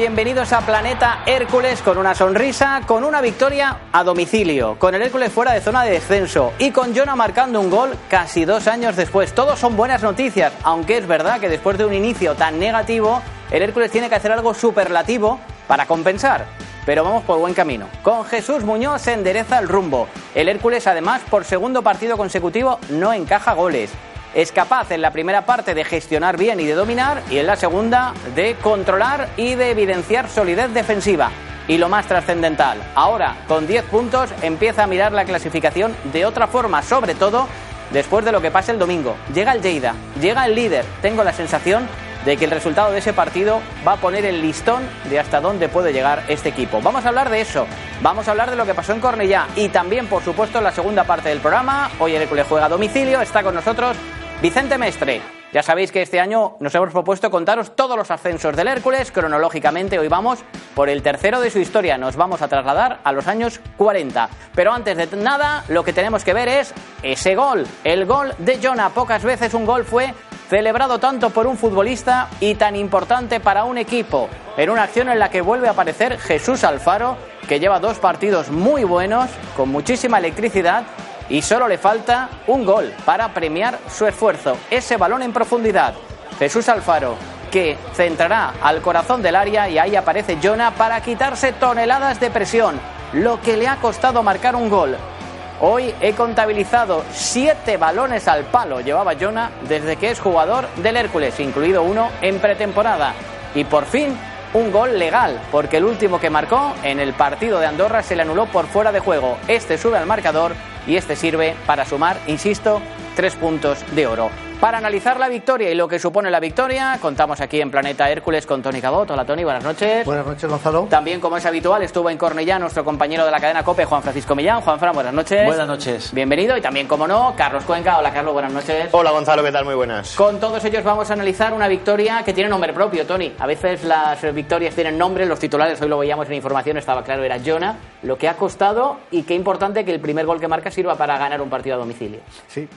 Bienvenidos a Planeta Hércules con una sonrisa, con una victoria a domicilio, con el Hércules fuera de zona de descenso y con Jonah marcando un gol casi dos años después. Todos son buenas noticias, aunque es verdad que después de un inicio tan negativo, el Hércules tiene que hacer algo superlativo para compensar. Pero vamos por buen camino. Con Jesús Muñoz se endereza el rumbo. El Hércules, además, por segundo partido consecutivo, no encaja goles es capaz en la primera parte de gestionar bien y de dominar y en la segunda de controlar y de evidenciar solidez defensiva. Y lo más trascendental, ahora con 10 puntos empieza a mirar la clasificación de otra forma, sobre todo después de lo que pase el domingo. Llega el Lleida, llega el líder. Tengo la sensación de que el resultado de ese partido va a poner el listón de hasta dónde puede llegar este equipo. Vamos a hablar de eso, vamos a hablar de lo que pasó en Cornellá y también, por supuesto, en la segunda parte del programa. Hoy el Hércules juega a domicilio, está con nosotros Vicente Mestre. Ya sabéis que este año nos hemos propuesto contaros todos los ascensos del Hércules. Cronológicamente, hoy vamos por el tercero de su historia. Nos vamos a trasladar a los años 40. Pero antes de nada, lo que tenemos que ver es ese gol. El gol de Jonah. Pocas veces un gol fue celebrado tanto por un futbolista y tan importante para un equipo. En una acción en la que vuelve a aparecer Jesús Alfaro, que lleva dos partidos muy buenos, con muchísima electricidad y solo le falta un gol para premiar su esfuerzo. Ese balón en profundidad. Jesús Alfaro, que centrará al corazón del área y ahí aparece Jonah para quitarse toneladas de presión, lo que le ha costado marcar un gol. Hoy he contabilizado siete balones al palo, llevaba Jonah desde que es jugador del Hércules, incluido uno en pretemporada. Y por fin un gol legal, porque el último que marcó en el partido de Andorra se le anuló por fuera de juego. Este sube al marcador y este sirve para sumar, insisto, tres puntos de oro. Para analizar la victoria y lo que supone la victoria, contamos aquí en Planeta Hércules con Tony Cabot. Hola Tony, buenas noches. Buenas noches, Gonzalo. También, como es habitual, estuvo en Cornellá nuestro compañero de la cadena COPE, Juan Francisco Millán. Juan Fran, buenas noches. Buenas noches. Bienvenido. Y también, como no, Carlos Cuenca. Hola Carlos, buenas noches. Hola Gonzalo, ¿qué tal? Muy buenas. Con todos ellos vamos a analizar una victoria que tiene nombre propio, Tony. A veces las victorias tienen nombre, los titulares, hoy lo veíamos en información, estaba claro, era Jonah. Lo que ha costado y qué importante que el primer gol que marca sirva para ganar un partido a domicilio. Sí.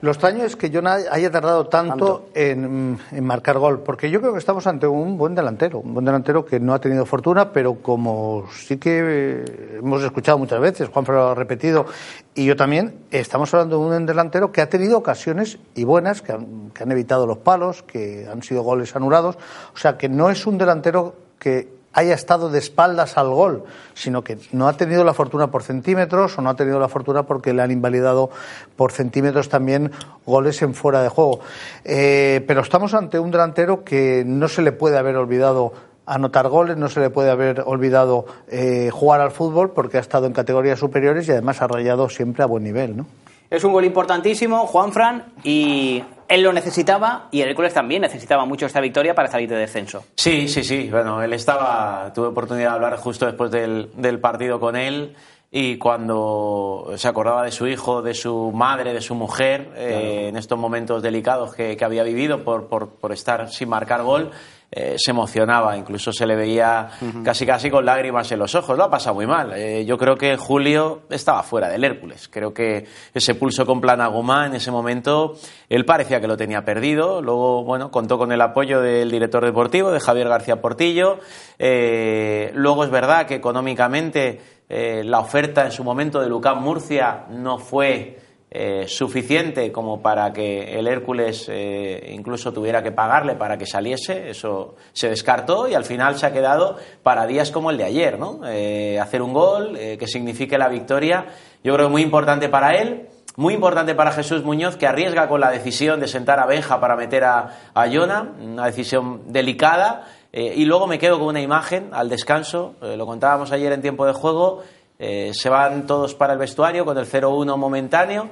Lo extraño es que yo haya tardado tanto, En, marcar gol, porque yo creo que estamos ante un buen delantero, un buen delantero que no ha tenido fortuna, pero como sí que hemos escuchado muchas veces, Juan lo ha repetido, y yo también, estamos hablando de un delantero que ha tenido ocasiones y buenas, que han, que han evitado los palos, que han sido goles anulados, o sea que no es un delantero que haya estado de espaldas al gol, sino que no ha tenido la fortuna por centímetros o no ha tenido la fortuna porque le han invalidado por centímetros también goles en fuera de juego. Eh, pero estamos ante un delantero que no se le puede haber olvidado anotar goles, no se le puede haber olvidado eh, jugar al fútbol porque ha estado en categorías superiores y además ha rayado siempre a buen nivel, ¿no? Es un gol importantísimo, Juan Fran, y él lo necesitaba y el Hércules también necesitaba mucho esta victoria para salir de descenso. Sí, sí, sí. Bueno, él estaba, tuve oportunidad de hablar justo después del, del partido con él y cuando se acordaba de su hijo, de su madre, de su mujer, eh, en estos momentos delicados que, que había vivido por, por, por, estar sin marcar gol, eh, se emocionaba, incluso se le veía casi casi con lágrimas en los ojos. Lo ha pasado muy mal. Eh, yo creo que Julio estaba fuera del Hércules. Creo que ese pulso con Planagumá en ese momento, él parecía que lo tenía perdido. Luego, bueno, contó con el apoyo del director deportivo, de Javier García Portillo. Eh, luego es verdad que económicamente la oferta en su momento de Lucán Murcia no fue eh, suficiente como para que el Hércules eh, incluso tuviera que pagarle para que saliese, eso se descartó y al final se ha quedado para días como el de ayer, ¿no? Eh, hacer un gol que signifique la victoria, yo creo que muy importante para él. Muy importante para Jesús Muñoz, que arriesga con la decisión de sentar a Benja para meter a, a Jona, una decisión delicada. y luego me quedo con una imagen al descanso, lo contábamos ayer en tiempo de juego, eh, se van todos para el vestuario con el 0-1 momentáneo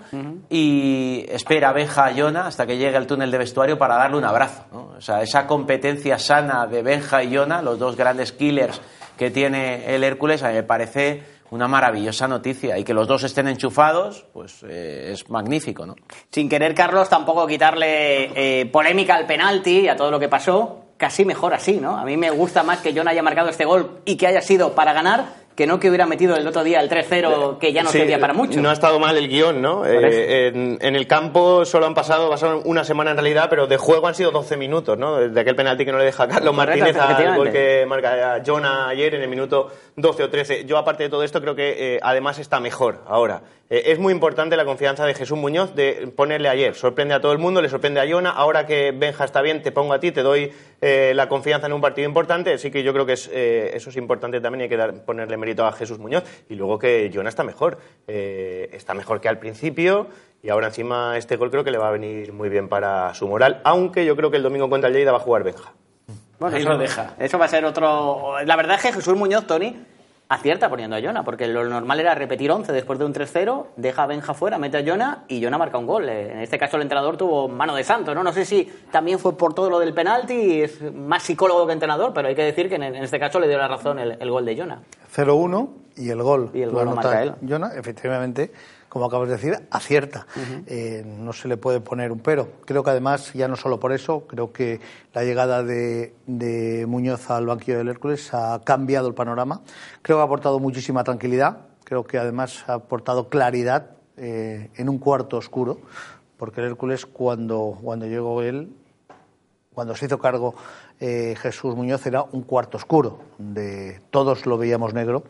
y espera Benja a Yona hasta que llegue al túnel de vestuario para darle un abrazo. O sea, esa competencia sana de Benja y Yona, los dos grandes killers que tiene el Hércules, a mí me parece una maravillosa noticia y que los dos estén enchufados, pues eh, es magnífico, ¿no? Sin querer, Carlos, tampoco quitarle eh, polémica al penalti y a todo lo que pasó, casi mejor así, ¿no? A mí me gusta más que John haya marcado este gol y que haya sido para ganar que no que hubiera metido el otro día el 3-0 que ya no Sí, servía para mucho. No ha estado mal el guion, ¿no? Eh, en, en el campo solo han pasado, pasaron una semana en realidad, pero de juego han sido 12 minutos, ¿no? De aquel penalti que no le deja a Carlos Correcto, Martínez al gol que marca Jonah ayer en el minuto 12 o 13. Yo, aparte de todo esto, creo que eh, además está mejor ahora. Eh, es muy importante la confianza de Jesús Muñoz de ponerle ayer. Sorprende a todo el mundo, le sorprende a Jonah. Ahora que Benja está bien, te pongo a ti, te doy eh, la confianza en un partido importante. Así que yo creo que es, eh, eso es importante también. Hay que dar- ponerle mérito a Jesús Muñoz. Y luego que Jonah está mejor. Eh, está mejor que al principio. Y ahora encima este gol creo que le va a venir muy bien para su moral. Aunque yo creo que el domingo contra el Lleida va a jugar Benja. Bueno, Ahí eso, lo deja. Eso va a ser otro. La verdad es que Jesús Muñoz, Tony, acierta poniendo a Jona, porque lo normal era repetir 11 después de un 3-0, deja a Benja fuera, mete a Jona y Jona marca un gol. En este caso el entrenador tuvo mano de santo, ¿no? No sé si también fue por todo lo del penalti, es más psicólogo que entrenador, pero hay que decir que en, este caso le dio la razón el, el gol de Jona. 0-1 y el gol. Y el gol lo marca él. Jonah, efectivamente, como acabas de decir, acierta. Eh, no se le puede poner un pero. Creo que además, ya no solo por eso, creo que la llegada de, de Muñoz al banquillo del Hércules ha cambiado el panorama. Creo que ha aportado muchísima tranquilidad. Creo que además ha aportado claridad eh, en un cuarto oscuro, porque el Hércules, cuando, cuando llegó él, cuando se hizo cargo eh, Jesús Muñoz era un cuarto oscuro, de todos lo veíamos negro.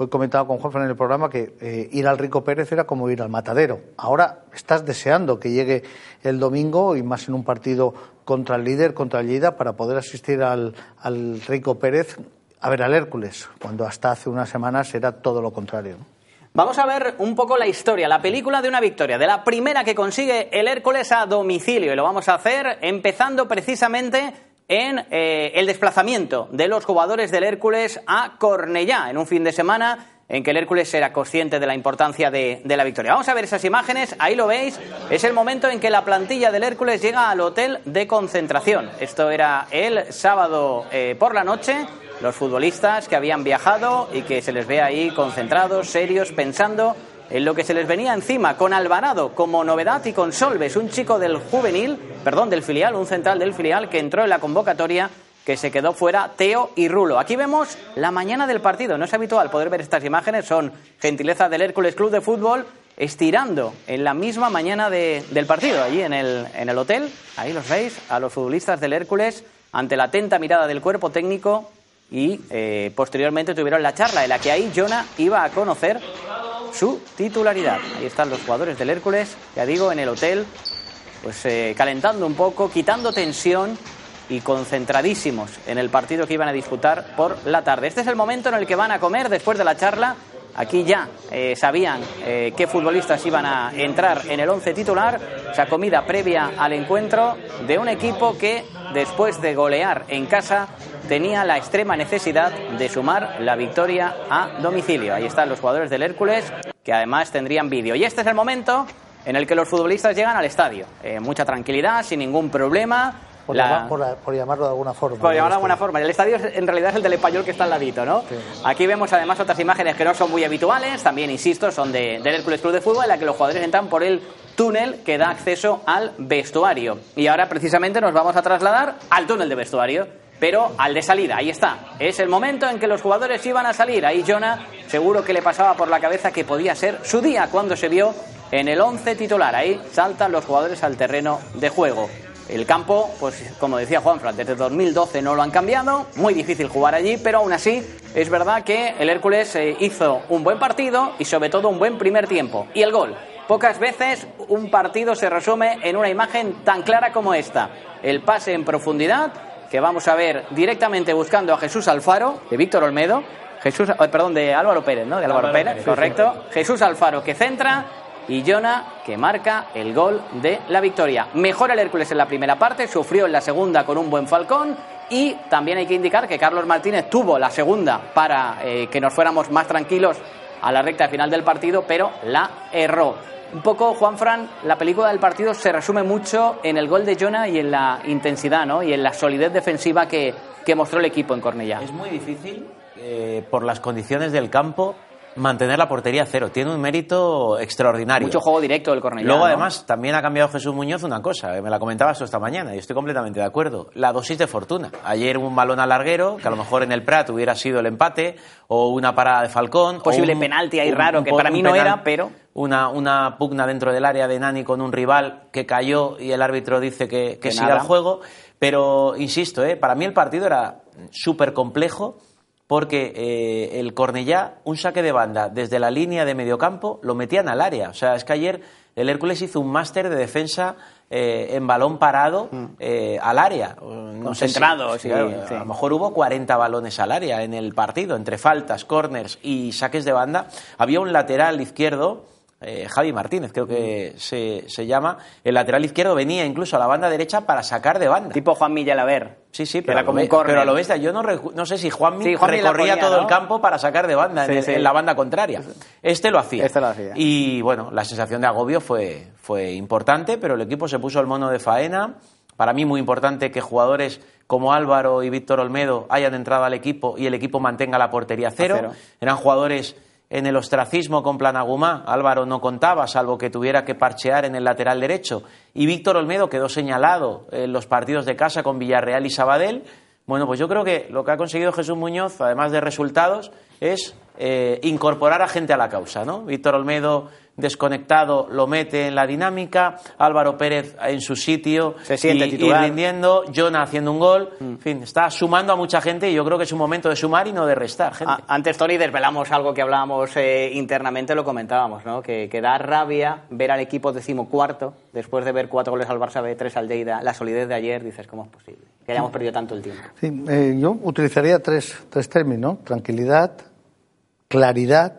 Hoy comentaba con Juanfran en el programa que eh, ir al Rico Pérez era como ir al matadero. Ahora estás deseando que llegue el domingo y más en un partido contra el líder, contra el Lleida, para poder asistir al, al Rico Pérez a ver al Hércules, cuando hasta hace unas semanas era todo lo contrario. Vamos a ver un poco la historia, la película de una victoria, de la primera que consigue el Hércules a domicilio. Y lo vamos a hacer empezando precisamente en eh, el desplazamiento de los jugadores del Hércules a Cornellá, en un fin de semana en que el Hércules era consciente de la importancia de, de la victoria. Vamos a ver esas imágenes, ahí lo veis, es el momento en que la plantilla del Hércules llega al hotel de concentración. Esto era el sábado eh, por la noche, los futbolistas que habían viajado y que se les ve ahí concentrados, serios, pensando en lo que se les venía encima, con Alvarado como novedad y con Solves, un chico del juvenil, perdón, del filial, un central del filial que entró en la convocatoria que se quedó fuera Teo y Rulo. Aquí vemos la mañana del partido. No es habitual poder ver estas imágenes, son gentileza del Hércules Club de Fútbol estirando en la misma mañana de- del partido, allí en el, en el hotel. Ahí los veis, a los futbolistas del Hércules, ante la atenta mirada del cuerpo técnico y eh, posteriormente tuvieron la charla en la que ahí Jonah iba a conocer su titularidad. Ahí están los jugadores del Hércules, ya digo, en el hotel, pues eh, calentando un poco, quitando tensión y concentradísimos en el partido que iban a disputar por la tarde. Este es el momento en el que van a comer después de la charla. Aquí ya eh, sabían eh, qué futbolistas iban a entrar en el once titular. Esa comida previa al encuentro de un equipo que, después de golear en casa, tenía la extrema necesidad de sumar la victoria a domicilio. Ahí están los jugadores del Hércules, que además tendrían vídeo. Y este es el momento en el que los futbolistas llegan al estadio. Eh, mucha tranquilidad, sin ningún problema. Por, La- llama- por- por llamarlo de alguna forma. por llamarlo de alguna forma. El estadio es- en realidad es el del español que está al ladito, ¿no? Aquí vemos además otras imágenes que no son muy habituales, también, insisto, son de, del Hércules Club de Fútbol, en la que los jugadores entran por el túnel que da acceso al vestuario. Y ahora precisamente nos vamos a trasladar al túnel de vestuario, pero al de salida, ahí está. Es el momento en que los jugadores iban a salir. Ahí Jonah seguro que le pasaba por la cabeza que podía ser su día cuando se vio en el 11 titular. Ahí saltan los jugadores al terreno de juego. El campo, pues como decía Juanfran, desde 2012 no lo han cambiado, muy difícil jugar allí, pero aún así es verdad que el Hércules eh, hizo un buen partido y sobre todo un buen primer tiempo. Y el gol. Pocas veces un partido se resume en una imagen tan clara como esta. El pase en profundidad, que vamos a ver directamente buscando a Jesús Alfaro, de Víctor Olmedo, Jesús, eh, perdón, de Álvaro Pérez, ¿no? De Álvaro, Álvaro Pérez, Pérez, correcto. Jesús Alfaro que centra y Jonah que marca el gol de la victoria. Mejora el Hércules en la primera parte, sufrió en la segunda con un buen Falcón y también hay que indicar que Carlos Martínez tuvo la segunda para eh, que nos fuéramos más tranquilos a la recta final del partido, pero la erró. Un poco, Juanfran, la película del partido se resume mucho en el gol de Jonah y en la intensidad ¿no? y en la solidez defensiva que, que mostró el equipo en Cornellá. Es muy difícil, eh, por las condiciones del campo, mantener la portería cero. Tiene un mérito extraordinario. Mucho juego directo del Cornellá. Luego, ¿no? además, también ha cambiado Jesús Muñoz una cosa, que me la comentaba esto esta mañana, y estoy completamente de acuerdo. La dosis de fortuna. Ayer un balón al larguero, que a lo mejor en el Prat hubiera sido el empate, o una parada de Falcón. Posible o un- penalti ahí un- raro, un que para mí no penal- era, pero. Una, una pugna dentro del área de Nani con un rival que cayó y el árbitro dice que, que Que siga nada. el juego. Pero, insisto, ¿eh? para mí el partido era súper complejo porque eh, el Cornellá, un saque de banda desde la línea de mediocampo, lo metían al área. O sea, es que ayer el Hércules hizo un máster de defensa eh, en balón parado eh, al área. No sé si- Concentrado, sí, claro, sí. A lo mejor hubo 40 balones al área en el partido, entre faltas, corners y saques de banda. Había un lateral izquierdo. Eh, Javi Martínez, creo que se, se llama. El lateral izquierdo venía incluso a la banda derecha para sacar de banda. Tipo Juan Millalaver. Sí, sí, pero, era como un pero a lo bestia. Yo no, no sé si Juanmi Sí, recorría ponía, todo ¿no? el campo para sacar de banda Sí, sí. en la banda contraria. Este lo hacía. Este lo hacía. Y bueno, la sensación de agobio fue, fue importante, pero el equipo se puso el mono de faena. Para mí muy importante que jugadores como Álvaro y Víctor Olmedo hayan entrado al equipo y el equipo mantenga la portería cero. cero. Eran jugadores en el ostracismo con Planagumá. Álvaro no contaba, salvo que tuviera que parchear en el lateral derecho. Y Víctor Olmedo quedó señalado en los partidos de casa con Villarreal y Sabadell. Bueno, pues yo creo que lo que ha conseguido Jesús Muñoz, además de resultados, es eh, incorporar a gente a la causa, ¿no? Víctor Olmedo desconectado lo mete en la dinámica, Álvaro Pérez en su sitio Se siente y, y titular. rindiendo, Jonah haciendo un gol, en fin, está sumando a mucha gente y yo creo que es un momento de sumar y no de restar gente. A- Antes, Tony, desvelamos algo que hablábamos eh, internamente, lo comentábamos, ¿no? Que, que da rabia ver al equipo decimocuarto, después de ver cuatro goles al Barça B, tres al Lleida, la solidez de ayer, dices, ¿cómo es posible? Que hayamos perdido tanto el tiempo. Sí, eh, yo utilizaría tres, tres términos, ¿no? tranquilidad, claridad,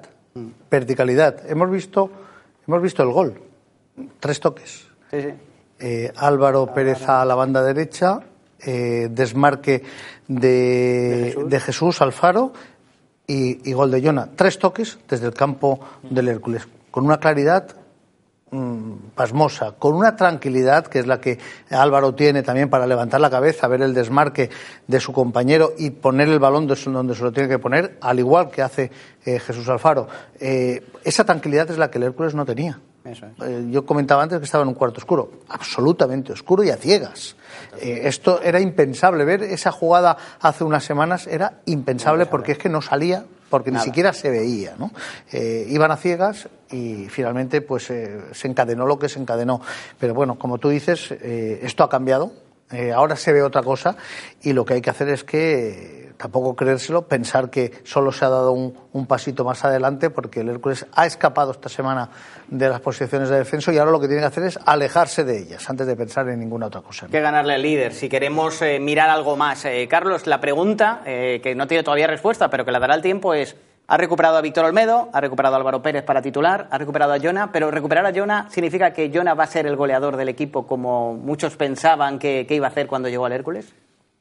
verticalidad. Hemos visto, hemos visto el gol, tres toques. Sí, sí. Eh, Álvaro Pérez a la banda derecha, eh, desmarque de, de Jesús. Alfaro y, y gol de Jona. Tres toques desde el campo del Hércules, con una claridad pasmosa, con una tranquilidad que es la que Álvaro tiene también para levantar la cabeza, ver el desmarque de su compañero y poner el balón donde se lo tiene que poner, al igual que hace eh, Jesús Alfaro. Eh, esa tranquilidad es la que el Hércules no tenía. Eso es. Eh, yo comentaba antes que estaba en un cuarto oscuro, absolutamente oscuro y a ciegas. Esto era impensable. Ver esa jugada hace unas semanas era impensable porque es que no salía, porque ni siquiera se veía. ¿no? Eh, iban a ciegas y finalmente pues eh, se encadenó lo que se encadenó. Pero bueno, como tú dices, eh, esto ha cambiado. Eh, ahora se ve otra cosa y lo que hay que hacer es que tampoco creérselo, pensar que solo se ha dado un, un pasito más adelante porque el Hércules ha escapado esta semana de las posiciones de descenso y ahora lo que tiene que hacer es alejarse de ellas antes de pensar en ninguna otra cosa. Hay que ganarle al líder. Si queremos eh, mirar algo más, Eh, Carlos, la pregunta, eh, que no tiene todavía respuesta, pero que la dará el tiempo, es: ha recuperado a Víctor Olmedo, ha recuperado a Álvaro Pérez para titular, ha recuperado a Jona, pero recuperar a Jona significa que Jona va a ser el goleador del equipo como muchos pensaban que, que iba a hacer cuando llegó al Hércules.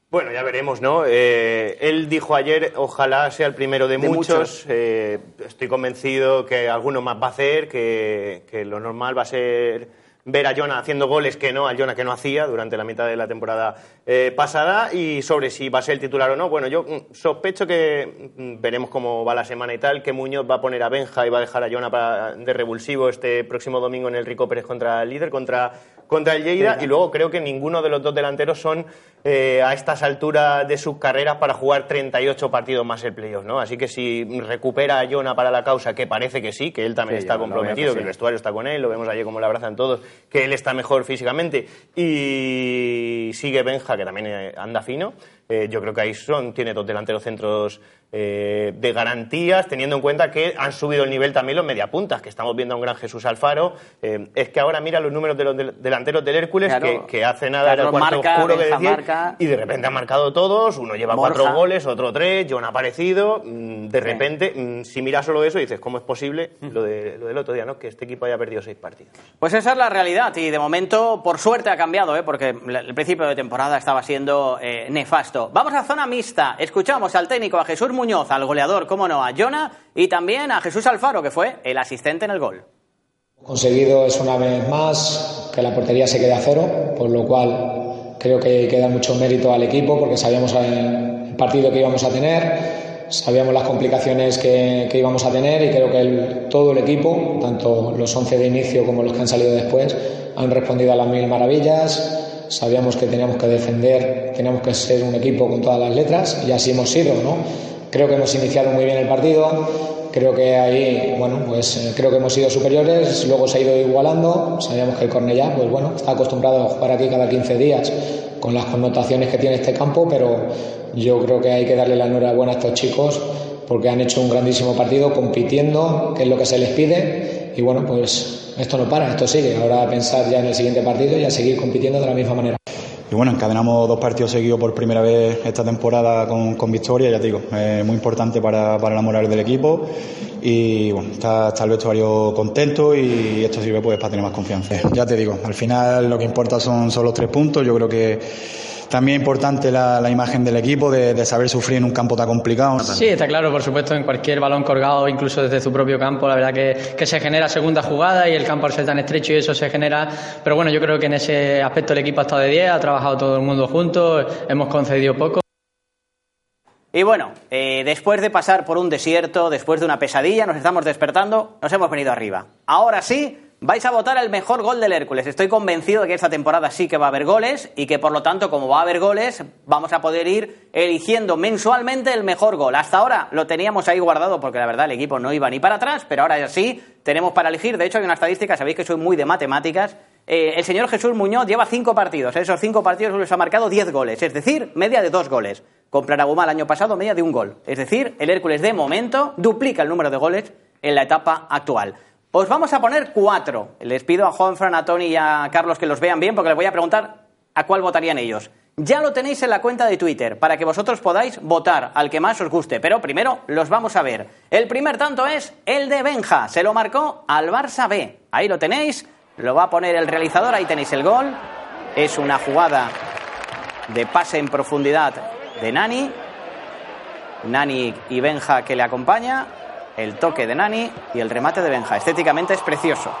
Bueno, ya veremos, ¿no? Eh, él dijo ayer, ojalá sea el primero de, De muchos. muchos. Eh, estoy convencido que alguno más va a hacer, que, que lo normal va a ser ver a Jonah haciendo goles que no, a Jonah que no hacía durante la mitad de la temporada eh, pasada y sobre si va a ser el titular o no. Bueno, yo mm, sospecho que mm, veremos cómo va la semana y tal, que Muñoz va a poner a Benja y va a dejar a Jonah para- de revulsivo este próximo domingo en el Rico Pérez contra el líder, contra, contra el Lleida y luego creo que ninguno de los dos delanteros son eh, a estas alturas de sus carreras para jugar 38 partidos más el playoff, ¿no? Así que si recupera a Jonah para la causa, que parece que sí, que él también Sí, está comprometido, que el vestuario está con él, lo vemos ayer como le abrazan todos, que él está mejor físicamente y sigue Benja, que también eh, anda fino. Eh, yo creo que ahí son, tiene dos delanteros centros eh, de garantías, teniendo en cuenta que han subido el nivel también los mediapuntas, que estamos viendo a un gran Jesús Alfaro. Eh, es que ahora mira los números de los del- delanteros del Hércules, Claro. que, que hace nada era el cuarto marca, oscuro que decía, marca. y de repente han marcado todos, uno lleva Borja. cuatro goles, otro tres, John ha aparecido, mm, de repente, mm, si miras solo eso, dices, ¿cómo es posible lo, de, lo del otro día, ¿no? que este equipo haya perdido seis partidos? Pues esa es la realidad y de momento, por suerte, ha cambiado, ¿eh? porque el principio de temporada estaba siendo eh, Vamos a zona mixta. Escuchamos al técnico, a Jesús Muñoz, al goleador, cómo no, a Jona y también a Jesús Alfaro, que fue el asistente en el gol. conseguido es una vez más que la portería se quede a cero, por lo cual creo que hay que dar mucho mérito al equipo porque sabíamos el partido que íbamos a tener. sabíamos las complicaciones que, íbamos a tener y creo que todo el equipo, tanto los 11 de inicio como los que han salido después, han respondido a las mil maravillas. Sabíamos que teníamos que defender, teníamos que ser un equipo con todas las letras y así hemos sido, ¿no? Creo que hemos iniciado muy bien el partido, Creo que ahí, bueno, pues eh, creo que hemos sido superiores, luego se ha ido igualando. Sabíamos que el Cornellá, pues bueno, está acostumbrado a jugar aquí cada 15 días con las connotaciones que tiene este campo, pero yo creo que hay que darle la enhorabuena a estos chicos porque han hecho un grandísimo partido compitiendo, que es lo que se les pide. Y bueno, pues esto no para, esto sigue. Ahora pensar ya en el siguiente partido y a seguir compitiendo de la misma manera. Y bueno, encadenamos dos partidos seguidos por primera vez esta temporada con, con victoria, ya te digo, es muy importante para, para, la moral del equipo y bueno, está, está, el vestuario contento y esto sirve pues para tener más confianza. Ya te digo, al final lo que importa son, son los tres puntos, yo creo que también importante la, la imagen del equipo, de, de, saber sufrir en un campo tan complicado. Sí, está claro, por supuesto, en cualquier balón colgado, incluso desde su propio campo, la verdad que, que se genera segunda jugada y el campo al ser tan estrecho y eso se genera. Pero bueno, yo creo que en ese aspecto el equipo ha estado de 10, ha trabajado todo el mundo juntos, hemos concedido poco. Y bueno, eh, después de pasar por un desierto, después de una pesadilla, nos estamos despertando, nos hemos venido arriba. Ahora sí, vais a votar el mejor gol del Hércules. Estoy convencido de que esta temporada sí que va a haber goles y que por lo tanto, como va a haber goles, vamos a poder ir eligiendo mensualmente el mejor gol. Hasta ahora lo teníamos ahí guardado porque la verdad el equipo no iba ni para atrás, pero ahora ya sí tenemos para elegir. De hecho, hay una estadística, sabéis que soy muy de matemáticas. Eh, el señor Jesús Muñoz lleva cinco partidos. En esos cinco partidos les ha marcado diez goles, es decir, media de dos goles. Con Planagumá el año pasado, media de un gol. Es decir, el Hércules de momento duplica el número de goles en la etapa actual. Os vamos a poner cuatro. Les pido a Juan, Fran, a Tony y a Carlos que los vean bien porque les voy a preguntar a cuál votarían ellos. Ya lo tenéis en la cuenta de Twitter para que vosotros podáis votar al que más os guste. Pero primero los vamos a ver. El primer tanto es el de Benja. Se lo marcó al Barça B. Ahí lo tenéis. Lo va a poner el realizador. Ahí tenéis el gol. Es una jugada de pase en profundidad de Nani. Nani y Benja que le acompaña el toque de Nani y el remate de Benja. Estéticamente es precioso.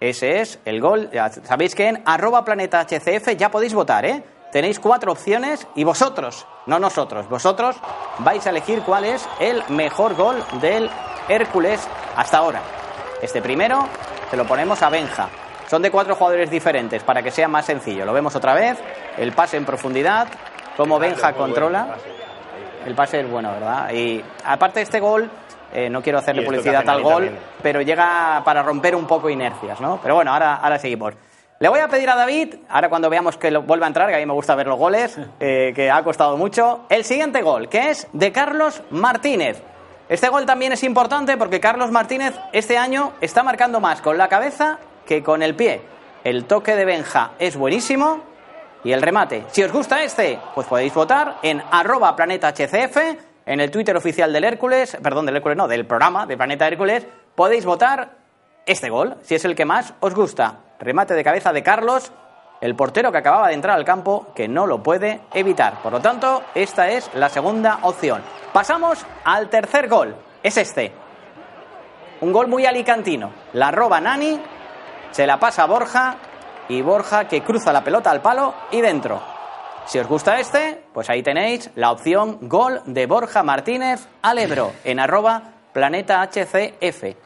Ese es el gol. Ya sabéis que en arroba planeta HCF ya podéis votar, ¿eh? Tenéis cuatro opciones y vosotros, no nosotros, vosotros vais a elegir cuál es el mejor gol del Hércules hasta ahora. Este primero se lo ponemos a Benja. Son de cuatro jugadores diferentes para que sea más sencillo. Lo vemos otra vez. El pase en profundidad, cómo Benja controla. El pase es bueno, ¿verdad? Y aparte de este gol, eh, no quiero hacerle publicidad al gol, pero llega para romper un poco inercias, ¿no? Pero bueno, ahora, ahora seguimos. Le voy a pedir a David, ahora cuando veamos que lo, vuelve a entrar, que a mí me gusta ver los goles, eh, que ha costado mucho, el siguiente gol, que es de Carlos Martínez. Este gol también es importante porque Carlos Martínez este año está marcando más con la cabeza que con el pie. El toque de Benja es buenísimo y el remate. Si os gusta este, pues podéis votar en arroba planeta HCF en el Twitter oficial del Hércules, perdón, del Hércules no, del programa de Planeta Hércules, podéis votar este gol, si es el que más os gusta. Remate de cabeza de Carlos, el portero que acababa de entrar al campo, que no lo puede evitar. Por lo tanto, esta es la segunda opción. Pasamos al tercer gol. Es este. Un gol muy alicantino. La roba Nani, se la pasa Borja y Borja que cruza la pelota al palo y dentro. Si os gusta este, pues ahí tenéis la opción gol de Borja Martínez al Ebro en arroba planeta HCF.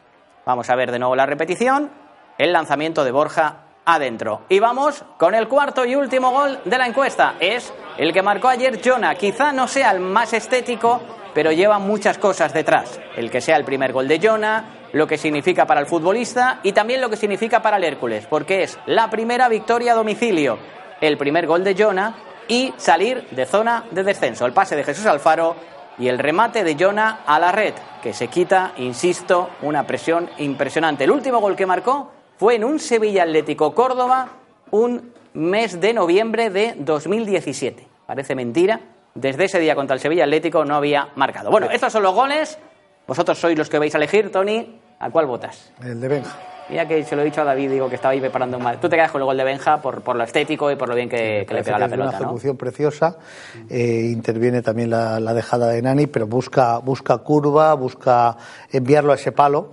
Vamos a ver de nuevo la repetición. El lanzamiento de Borja adentro. Y vamos con el cuarto y último gol de la encuesta. Es el que marcó ayer Jonah. Quizá no sea el más estético, pero lleva muchas cosas detrás. El que sea el primer gol de Jonah, lo que significa para el futbolista y también lo que significa para el Hércules, porque es la primera victoria a domicilio. El primer gol de Jonah y salir de zona de descenso. El pase de Jesús Alfaro y el remate de Jonah a la red, que se quita, insisto, una presión impresionante. El último gol que marcó fue en un Sevilla Atlético Córdoba un mes de noviembre de 2017. Parece mentira. Desde ese día contra el Sevilla Atlético no había marcado. Bueno, estos son los goles. Vosotros sois los que vais a elegir, Tony. ¿A cuál votas? El de Benja. Mira que se lo he dicho a David, digo que estaba ahí preparando mal. Tú te quedas con el gol de Benja por, por lo estético y por lo bien que, le pega la pelota. Es una ejecución preciosa. Eh, interviene también la, dejada de Nani, pero busca, busca curva, busca enviarlo a ese palo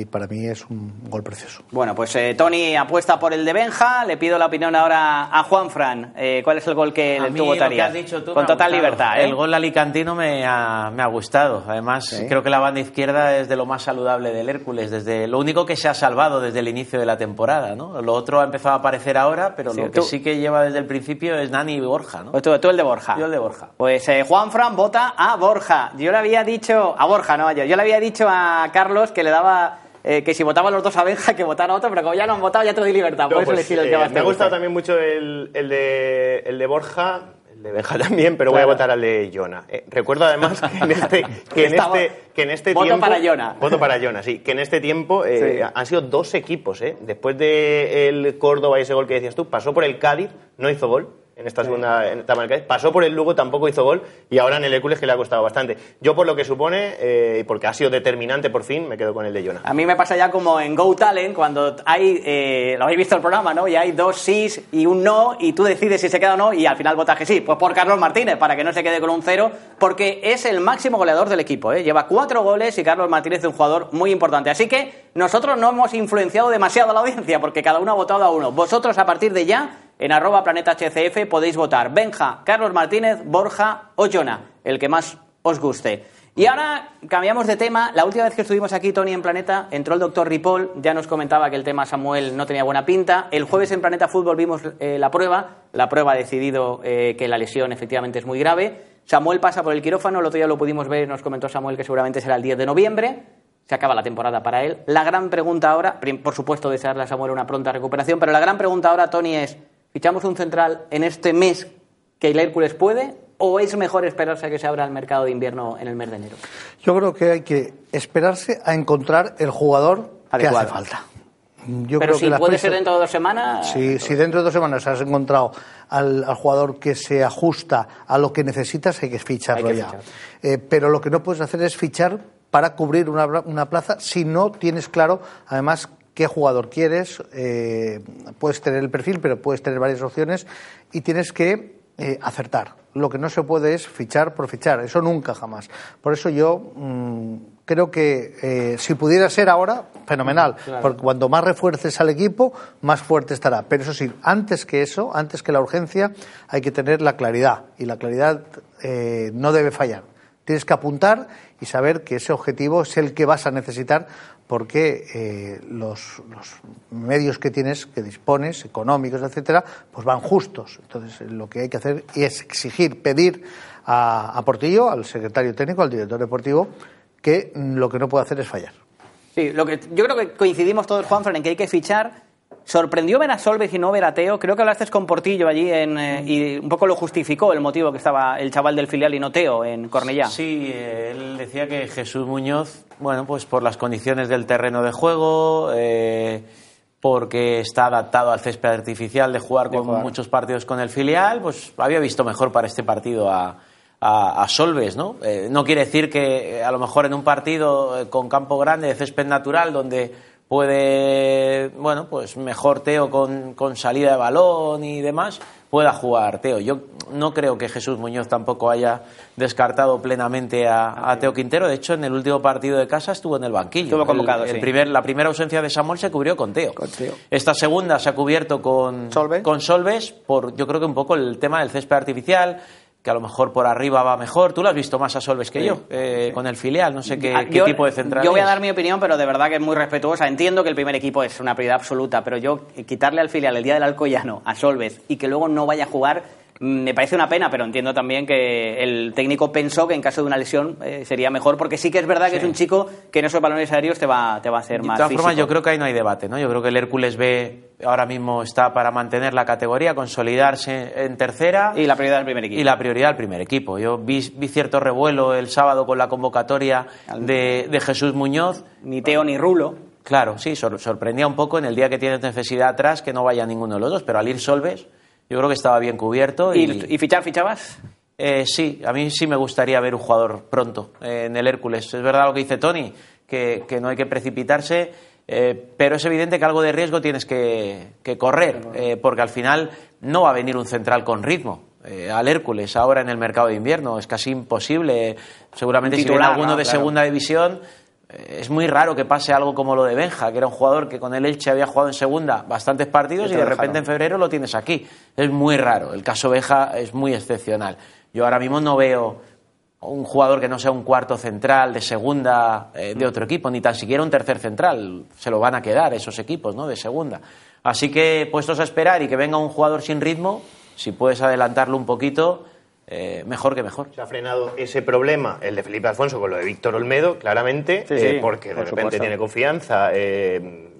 y para mí es un gol precioso. Bueno, pues eh, Tony apuesta por el de Benja. Le pido la opinión ahora a Juan Fran. Eh, ¿Cuál es el gol que A le mí tú lo que votarías? has dicho tú me Con total libertad. ¿eh? El gol alicantino me ha, me ha gustado. Además, creo que la banda izquierda es de lo más saludable del Hércules. Desde lo único que se ha salvado desde el inicio de la temporada. ¿no? Lo otro ha empezado a aparecer ahora, pero Sí, lo que tú- sí que lleva desde el principio es Nani y Borja. ¿no? Pues tú, tú el de Borja. Yo el de Borja. Pues eh, Juan Fran vota a Borja. Yo le había dicho, a Borja, no a yo. Yo le había dicho a Carlos que le daba, eh, que si votaban los dos a Benja, que votara a otro, pero como ya no han votado, ya te doy libertad. No, eso pues, elegí el eh, que más me ha gustado también mucho el, el de, el de Borja, el de Benja también, pero voy a votar al de Jona. Eh, recuerdo además que en este, que en este, que en este Voto tiempo... para Jona. Voto para Jona, sí. Que en este tiempo eh, Sí. han sido dos equipos, ¿eh? Después de el Córdoba y ese gol que decías tú, pasó por el Cádiz, no hizo gol. En esta segunda en etapa del Cádiz. Pasó por el Lugo, tampoco hizo gol. Y ahora en el Hércules, que le ha costado bastante. Yo, por lo que supone, eh, y porque ha sido determinante por fin, me quedo con el de Jona. A mí me pasa ya como en Go Talent, cuando hay, eh, lo habéis visto el programa, ¿no? Y hay dos sís y un no, y tú decides si se queda o no, y al final votas que sí. Pues por Carlos Martínez, para que no se quede con un cero, porque es el máximo goleador del equipo, ¿eh? Lleva cuatro goles y Carlos Martínez es un jugador muy importante. Así que nosotros no hemos influenciado demasiado a la audiencia, porque cada uno ha votado a uno. Vosotros, a partir de ya, en arroba planeta HCF, podéis votar Benja, Carlos Martínez, Borja o Jona, el que más os guste. Y ahora cambiamos de tema. La última vez que estuvimos aquí, Tony, en Planeta, entró el doctor Ripoll. Ya nos comentaba que el tema Samuel no tenía buena pinta. El jueves en Planeta Fútbol vimos eh, la prueba. La prueba ha decidido eh, que la lesión efectivamente es muy grave. Samuel pasa por el quirófano. El otro día lo pudimos ver. Nos comentó Samuel que seguramente será el 10 de noviembre. Se acaba la temporada para él. La gran pregunta ahora, por supuesto, desearle a Samuel una pronta recuperación, pero la gran pregunta ahora, Tony, es: ¿fichamos un central en este mes que el Hércules puede? ¿O es mejor esperarse a que se abra el mercado de invierno en el mes de enero? Yo creo que hay que esperarse a encontrar el jugador que hace falta. Yo pero creo si que puede ser dentro de dos semanas. Si, si dentro de dos semanas has encontrado al, al jugador que se ajusta a lo que necesitas, hay que ficharlo Hay que ya. fichar. Eh, pero lo que no puedes hacer es fichar para cubrir una, una plaza si no tienes claro, además, qué jugador quieres. eh, puedes tener el perfil, pero puedes tener varias opciones y tienes que eh, acertar. Lo que no se puede es fichar por fichar, eso nunca jamás. Por eso yo mm, creo que eh, si pudiera ser ahora, fenomenal, porque cuanto más refuerces al equipo, más fuerte estará. Pero eso sí, antes que eso, antes que la urgencia, hay que tener la claridad y la claridad eh, no debe fallar. Tienes que apuntar y saber que ese objetivo es el que vas a necesitar porque eh, los, medios que tienes, que dispones, económicos, etcétera, pues van justos. Entonces, lo que hay que hacer es exigir, pedir a, Portillo, al secretario técnico, al director deportivo, que lo que no puede hacer es fallar. Sí, lo que, yo creo que coincidimos todos, Juanfran, en que hay que fichar. Sorprendió ver a Solves y no ver a Teo. Creo que hablaste con Portillo allí en, eh, y un poco lo justificó el motivo que estaba el chaval del filial y no Teo en Cornellá. Sí, eh, él decía que Jesús Muñoz, bueno, pues por las condiciones del terreno de juego, eh, porque está adaptado al césped artificial de jugar con muchos partidos con el filial, pues había visto mejor para este partido a, a, a Solves, ¿no? Eh, no quiere decir que eh, a lo mejor en un partido eh, con campo grande, de césped natural, donde puede, bueno, pues mejor Teo con, con salida de balón y demás, pueda jugar Teo. Yo no creo que Jesús Muñoz tampoco haya descartado plenamente a, a Teo Quintero. De hecho, en el último partido de casa estuvo en el banquillo. Estuvo convocado, El- el sí. primer- la primera ausencia de Samuel se cubrió con Teo. Con Teo. Esta segunda se ha cubierto con Solves. con Solves por, yo creo que un poco el tema del césped artificial, que a lo mejor por arriba va mejor. Tú lo has visto más a Solves que yo, eh, con el filial. No sé qué, qué yo- tipo de central Yo voy a dar mi opinión, pero de verdad que es muy respetuosa. Entiendo que el primer equipo es una prioridad absoluta, pero yo eh, quitarle al filial el día del Alcoyano a Solves y que luego no vaya a jugar me parece una pena, pero entiendo también que el técnico pensó que en caso de una lesión eh, sería mejor, porque sí que es verdad que es un chico que en esos balones aéreos te va, te va a hacer De más todas formas, yo creo que ahí no hay debate, ¿no? Yo creo que el Hércules B ahora mismo está para mantener la categoría, consolidarse en tercera. Y la prioridad del primer equipo. Y la prioridad del primer equipo. Yo vi, vi cierto revuelo el sábado con la convocatoria de, de Jesús Muñoz. Ni Teo ni Rulo. Claro, sí, sor- sorprendía un poco en el día que tienes necesidad atrás que no vaya ninguno de los dos, pero al ir Solves yo creo que estaba bien cubierto. ¿Y, Y, fichar, fichabas? eh, sí, a mí sí me gustaría ver un jugador pronto eh, en el Hércules. Es verdad lo que dice Tony, que, que no hay que precipitarse, eh, pero es evidente que algo de riesgo tienes que, que correr, eh, porque al final no va a venir un central con ritmo. al Hércules ahora en el mercado de invierno es casi imposible. Seguramente si viene alguno ¿no? de Claro. segunda división es muy raro que pase algo como lo de Benja, que era un jugador que con el Elche había jugado en segunda bastantes partidos y, de repente en febrero lo tienes aquí. Es muy raro. El caso Benja es muy excepcional. Yo ahora mismo no veo un jugador que no sea un cuarto central de segunda eh, de otro equipo, ni tan siquiera un tercer central. Se lo van a quedar esos equipos ¿no? de segunda. Así que puestos a esperar y que venga un jugador sin ritmo, si puedes adelantarlo un poquito, eh, mejor que mejor. Se ha frenado ese problema, el de Felipe Alfonso, con lo de Víctor Olmedo, claramente, eh, porque de repente tiene confianza. Eh,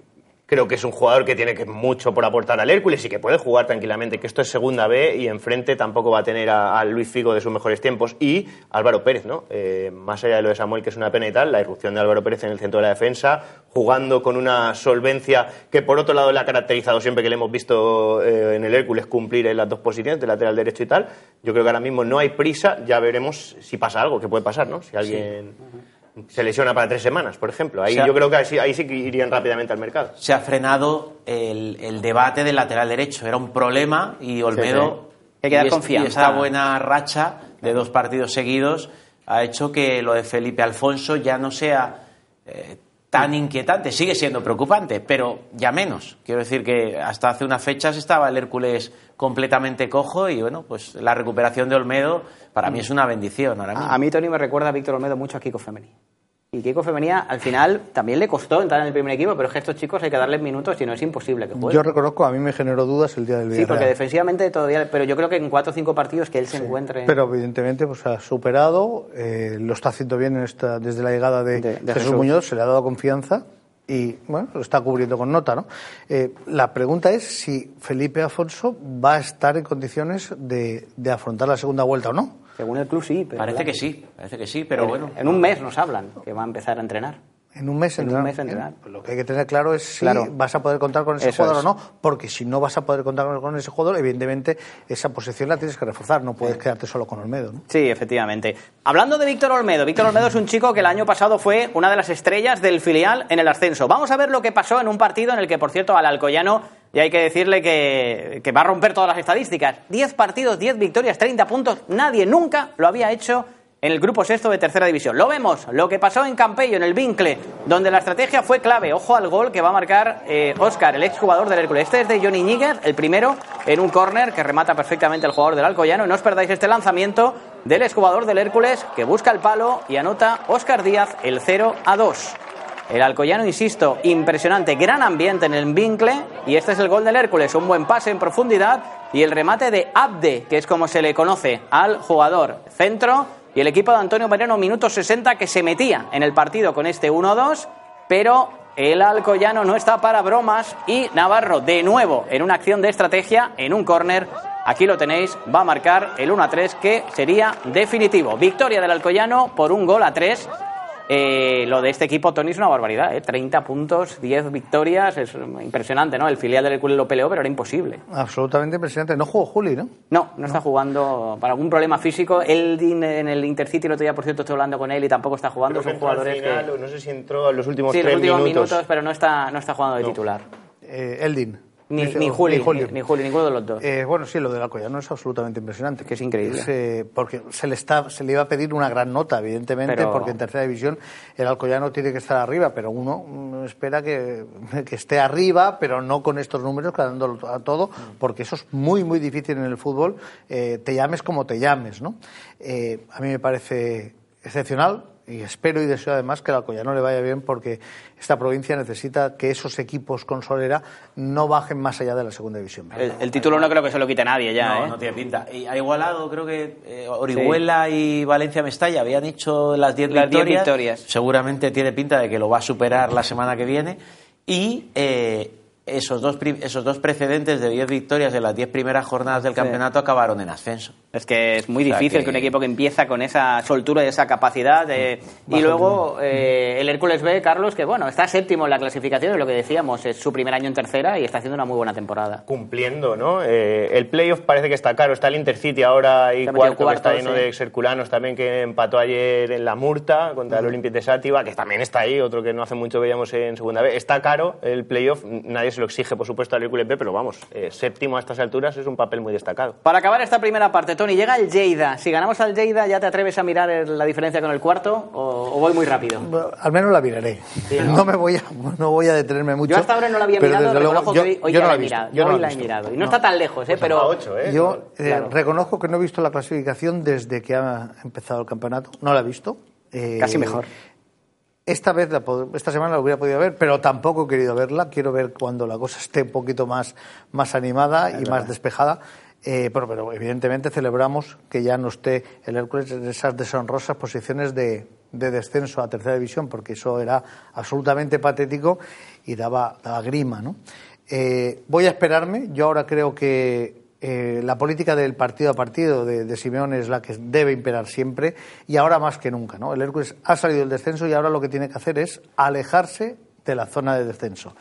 creo que es un jugador que tiene que mucho por aportar al Hércules y que puede jugar tranquilamente, que esto es segunda B y enfrente tampoco va a tener a, Luis Figo de sus mejores tiempos y Álvaro Pérez, ¿no? Eh, más allá de lo de Samuel, que es una pena y tal, la irrupción de Álvaro Pérez en el centro de la defensa, jugando con una solvencia que por otro lado le ha caracterizado siempre que le hemos visto eh, en el Hércules cumplir en las dos posiciones, de lateral derecho y tal. Yo creo que ahora mismo no hay prisa, ya veremos si pasa algo, que puede pasar, ¿no? Si alguien se lesiona para tres semanas, por ejemplo. Ahí yo creo que ahí, sí que irían rápidamente al mercado. Se ha frenado el, debate del lateral derecho. Era un problema y Olmedo, Hay que dar confianza. esta buena racha de dos partidos seguidos ha hecho que lo de Felipe Alfonso ya no sea eh, tan inquietante. Sigue siendo preocupante, pero ya menos. Quiero decir que hasta hace unas fechas estaba el Hércules completamente cojo y bueno, pues la recuperación de Olmedo para mí es una bendición ahora mismo. A mí Tony me recuerda a Víctor Olmedo mucho a Kiko Femení. Y Kiko Femenía al final también le costó entrar en el primer equipo, pero es que estos chicos hay que darles minutos y no es imposible que jueguen. Yo reconozco, a mí me generó dudas el día del Villarreal. Sí, porque defensivamente todavía, pero yo creo que en cuatro o cinco partidos que él se encuentre. Pero evidentemente pues ha superado, eh, lo está haciendo bien en esta, desde la llegada de, Jesús, Muñoz, se le ha dado confianza y bueno, lo está cubriendo con nota, ¿no? Eh, la pregunta es si Felipe Afonso va a estar en condiciones de, de afrontar la segunda vuelta o no. Según el club sí. Pero parece que sí, parece que sí, pero bueno. En un mes nos hablan que va a empezar a entrenar. En un mes entrenar. En un mes Pues lo que hay que tener claro es si vas a poder contar con ese jugador o no, porque si no vas a poder contar con ese jugador, evidentemente esa posición la tienes que reforzar, no puedes quedarte solo con Olmedo. ¿no? Sí, efectivamente. Hablando de Víctor Olmedo, Víctor Olmedo es un chico que el año pasado fue una de las estrellas del filial en el ascenso. Vamos a ver lo que pasó en un partido en el que, por cierto, al Alcoyano y hay que decirle que, va a romper todas las estadísticas. 10 partidos, 10 victorias, 30 puntos. Nadie nunca lo había hecho en el grupo sexto de tercera división. Lo vemos, lo que pasó en Campello, en el Vincle, donde la estrategia fue clave. Ojo al gol que va a marcar Oscar, eh, el exjugador del Hércules. Este es de Johnny Níguez, el primero, en un córner que remata perfectamente el jugador del Alcoyano. No os perdáis este lanzamiento del exjugador del Hércules que busca el palo y anota Oscar Díaz el 0 a 2. El Alcoyano, insisto, impresionante, gran ambiente en el Vincle y este es el gol del Hércules, un buen pase en profundidad y el remate de Abde, que es como se le conoce al jugador centro y el equipo de Antonio Mariano, minuto 60, que se metía en el partido con este 1-2, pero el Alcoyano no está para bromas y Navarro, de nuevo, en una acción de estrategia, en un córner, aquí lo tenéis, va a marcar el 1-3, que sería definitivo. Victoria del Alcoyano por un gol a 3 eh, lo de este equipo, Tony, es una barbaridad. ¿eh? 30 puntos, 10 victorias, es impresionante, ¿no? El filial del Hércules lo peleó, pero era imposible. Absolutamente impresionante. No jugó Juli, ¿no? No, no, está jugando para algún problema físico. Él en el Intercity el otro día, por cierto, estoy hablando con él y tampoco está jugando. Son jugadores que... No sé si entró en los últimos sí, tres los últimos minutos. pero no está, no está jugando de titular. Eh, Eldin. Ni, ni, Juli, ni, Juli, ninguno de los dos. Eh, bueno, sí, lo del Alcoyano es absolutamente impresionante. Que es increíble. Eh, porque se le, está, se le iba a pedir una gran nota, evidentemente, porque en tercera división el Alcoyano tiene que estar arriba, pero uno espera que, que esté arriba, pero no con estos números, dándolo a todo, porque eso es muy, muy difícil en el fútbol, eh, te llames como te llames, ¿no? a mí me parece excepcional, y espero y deseo además que al Alcoyano le vaya bien porque esta provincia necesita que esos equipos con Solera no bajen más allá de la segunda división. El, título no creo que se lo quite nadie ya, no, ¿eh? No tiene pinta. Y ha igualado, creo que eh, Orihuela y Valencia Mestalla habían hecho las 10 victorias. victorias. Seguramente tiene pinta de que lo va a superar la semana que viene. Y eh, esos dos, esos dos precedentes de 10 victorias en las 10 primeras jornadas del campeonato acabaron en ascenso. Es que es muy difícil que... un equipo que empieza con esa soltura y esa capacidad. y luego eh, el Hércules B, Carlos, que bueno, está séptimo en la clasificación, es lo que decíamos, es su primer año en tercera y está haciendo una muy buena temporada. Cumpliendo, ¿no? Eh, el playoff parece que está caro. Está el Intercity ahora y cuarto, que está lleno de exerculanos también, que empató ayer en la Murta contra el Olympique de Sátiva, que también está ahí, otro que no hace mucho veíamos en segunda vez. Está caro el playoff, nadie se lo exige, por supuesto, al Hércules B, pero vamos, eh, séptimo a estas alturas es un papel muy destacado. Para acabar esta primera parte, Tony, llega el Lleida. Si ganamos al Lleida, ¿ya te atreves a mirar la diferencia con el cuarto o, o voy muy rápido? Bueno, Al menos la miraré. no. me voy a, no voy a detenerme mucho. Yo hasta ahora no la había pero mirado, desde luego, yo- que hoy, hoy yo ya no la he mirado. yo no hoy la la he mirado. Y no, está tan lejos, ¿eh? pero... a ocho, ¿eh? Yo eh, Claro. reconozco que no he visto la clasificación desde que ha empezado el campeonato. No la he visto. Eh, Casi mejor. Esta vez, la pod- esta semana la hubiera podido ver, pero tampoco he querido verla. Quiero ver cuando la cosa esté un poquito más, más animada y más despejada. Eh, pero, pero evidentemente celebramos que ya no esté el Hércules en esas deshonrosas posiciones de, de descenso a tercera división, porque eso era absolutamente patético y daba, daba grima. ¿no? Eh, voy a esperarme. Yo ahora creo que eh, la política del partido a partido de, Simeone es la que debe imperar siempre y ahora más que nunca. ¿no? El Hércules ha salido del descenso y ahora lo que tiene que hacer es alejarse de la zona de descenso.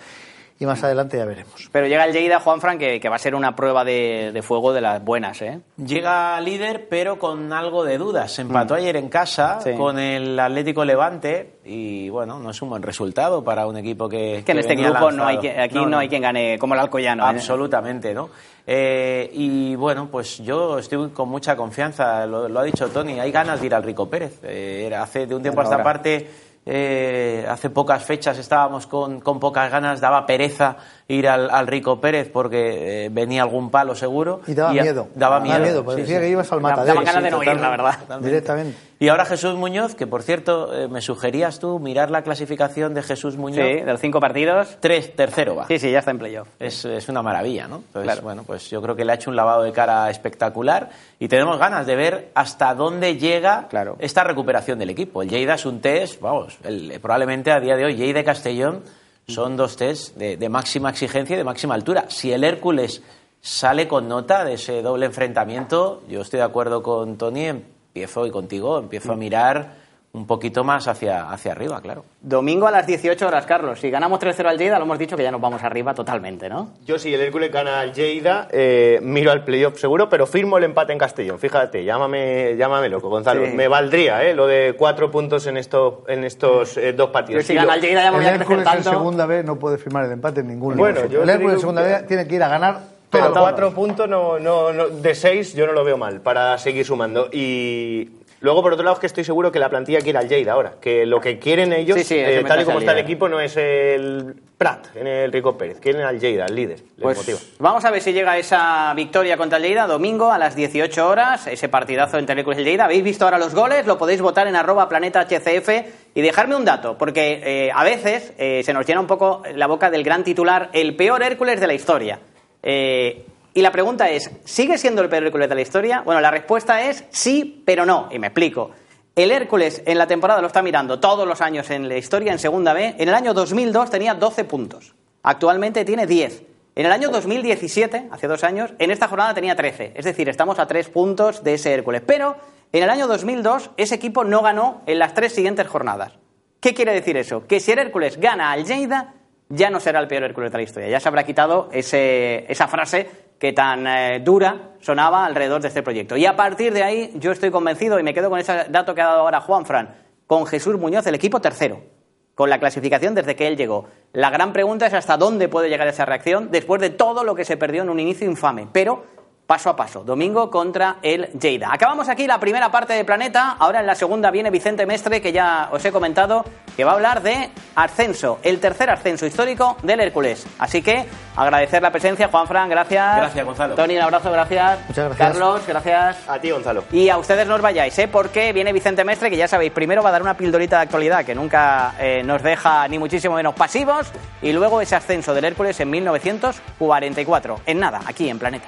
Y más adelante ya veremos. Pero llega el Lleida, Juanfran, que, que va a ser una prueba de, de fuego de las buenas, ¿eh? Llega líder, pero con algo de dudas. Se empató ayer en casa Mm. Sí. con el Atlético Levante y, bueno, no es un buen resultado para un equipo que. Que en este grupo no hay que, aquí no, hay quien gane como el Alcoyano. ¿eh? Absolutamente, ¿no? Eh, y bueno, pues yo estoy con mucha confianza, lo, lo ha dicho Tony, hay ganas de ir al Rico Pérez. Eh, era hace de un tiempo a esta parte, eh, hace pocas fechas estábamos con, con pocas ganas, daba pereza ir al, al Rico Pérez porque eh, venía algún palo seguro. Y daba miedo. Daba Daba miedo. miedo, parecía que ibas al matadero. daban ganas de no ir, la verdad. totalmente. Directamente. Y ahora Jesús Muñoz, que por cierto, eh, me sugerías tú mirar la clasificación de Jesús Muñoz. Sí, de los cinco partidos. Tres, tercero va. Sí, sí, ya está en playoff. Es, es una maravilla, ¿no? Entonces, Claro. bueno, pues yo creo que le ha hecho un lavado de cara espectacular y tenemos ganas de ver hasta dónde llega Claro. esta recuperación del equipo. El Lleida es un test, vamos, el- probablemente a día de hoy Lleida y Castellón son dos test de, de máxima exigencia y de máxima altura. Si el Hércules sale con nota de ese doble enfrentamiento, yo estoy de acuerdo con Tony, empiezo y contigo, empiezo a mirar un poquito más hacia, hacia arriba, claro. Domingo a las 18 horas, Carlos. Si ganamos 3-0 al Lleida, lo hemos dicho que ya nos vamos arriba totalmente, ¿no? Yo si el Hércules gana al Lleida, eh, miro al playoff seguro, pero firmo el empate en Castellón. Fíjate, llámame, llámame loco, Gonzalo. Sí. Me valdría eh, lo de cuatro puntos en, esto, en estos eh, dos partidos. Yo si gana el Lleida ya me El voy a crecer Hércules en tanto. segunda vez no puede firmar el empate en ningún Bueno, lugar. El Hércules en segunda vez tiene que ir a ganar Pero cuatro puntos no, no, no- de seis yo no lo veo mal para seguir sumando. Y luego, por otro lado, es que estoy seguro que la plantilla quiere al Lleida ahora. Que lo que quieren ellos, Sí, sí, eh, tal y como está el equipo, no es el Prat en el Rico Pérez. Quieren al Lleida, al líder. Les Pues motiva. vamos a ver si llega esa victoria contra el Lleida domingo a las 18 horas, ese partidazo entre el Hércules y el Lleida. ¿Habéis visto ahora los goles? Lo podéis votar en arroba planeta HCF y dejarme un dato, porque eh, a veces eh, se nos llena un poco la boca del gran titular, el peor Hércules de la historia. Eh, y la pregunta es, ¿sigue siendo el peor Hércules de la historia? Bueno, la respuesta es sí, pero no, y me explico. El Hércules en la temporada lo está mirando todos los años en la historia, en segunda B. En el año 2002 tenía 12 puntos. Actualmente tiene 10. En el año 2017, hace dos años, en esta jornada tenía 13. Es decir, estamos a tres puntos de ese Hércules. Pero en el año 2002 ese equipo no ganó en las tres siguientes jornadas. ¿Qué quiere decir eso? Que si el Hércules gana al Lleida, ya no será el peor Hércules de la historia. Ya se habrá quitado ese- esa frase que tan eh, dura sonaba alrededor de este proyecto. Y a partir de ahí, yo estoy convencido, y me quedo con ese dato que ha dado ahora Juan Fran, con Jesús Muñoz, el equipo tercero, con la clasificación desde que él llegó. La gran pregunta es hasta dónde puede llegar esa reacción después de todo lo que se perdió en un inicio infame. Pero paso a paso, domingo contra el Lleida. Acabamos aquí la primera parte de Planeta, ahora en la segunda viene Vicente Mestre, que ya os he comentado, que va a hablar de ascenso, el tercer ascenso histórico del Hércules. Así que agradecer la presencia, Juan Fran, gracias. Gracias, Gonzalo. Tony, un abrazo, gracias. Muchas gracias. Carlos, gracias. A ti, Gonzalo. Y a ustedes no os vayáis, ¿eh? porque viene Vicente Mestre, que ya sabéis, primero va a dar una pildorita de actualidad que nunca eh, nos deja ni muchísimo menos pasivos, y luego ese ascenso del Hércules en 1944. En nada, aquí en Planeta.